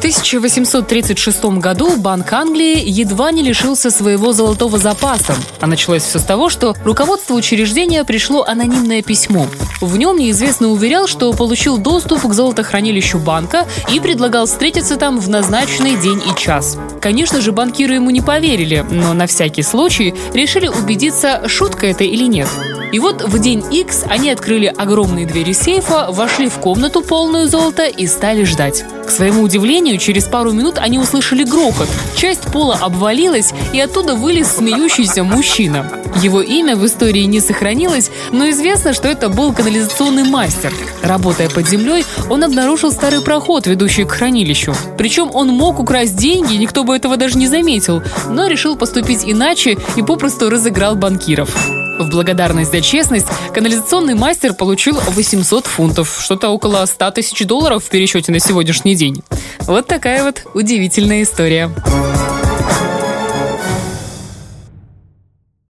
В 1836 году Банк Англии едва не лишился своего золотого запаса. А началось все с того, что руководство учреждения пришло анонимное письмо. В нем неизвестно уверял, что получил доступ к золотохранилищу банка и предлагал встретиться там в назначенный день и час. Конечно же, банкиры ему не поверили, но на всякий случай решили убедиться, шутка это или нет. И вот в день X они открыли огромные двери сейфа, вошли в комнату полную золота и стали ждать. К своему удивлению, через пару минут они услышали грохот. Часть пола обвалилась, и оттуда вылез смеющийся мужчина. Его имя в истории не сохранилось, но известно, что это был канализационный мастер. Работая под землей, он обнаружил старый проход, ведущий к хранилищу. Причем он мог украсть деньги, никто бы этого даже не заметил, но решил поступить иначе и попросту разыграл банкиров. В благодарность за честность канализационный мастер получил 800 фунтов, что-то около 100 тысяч долларов в пересчете на сегодняшний день. Вот такая вот удивительная история.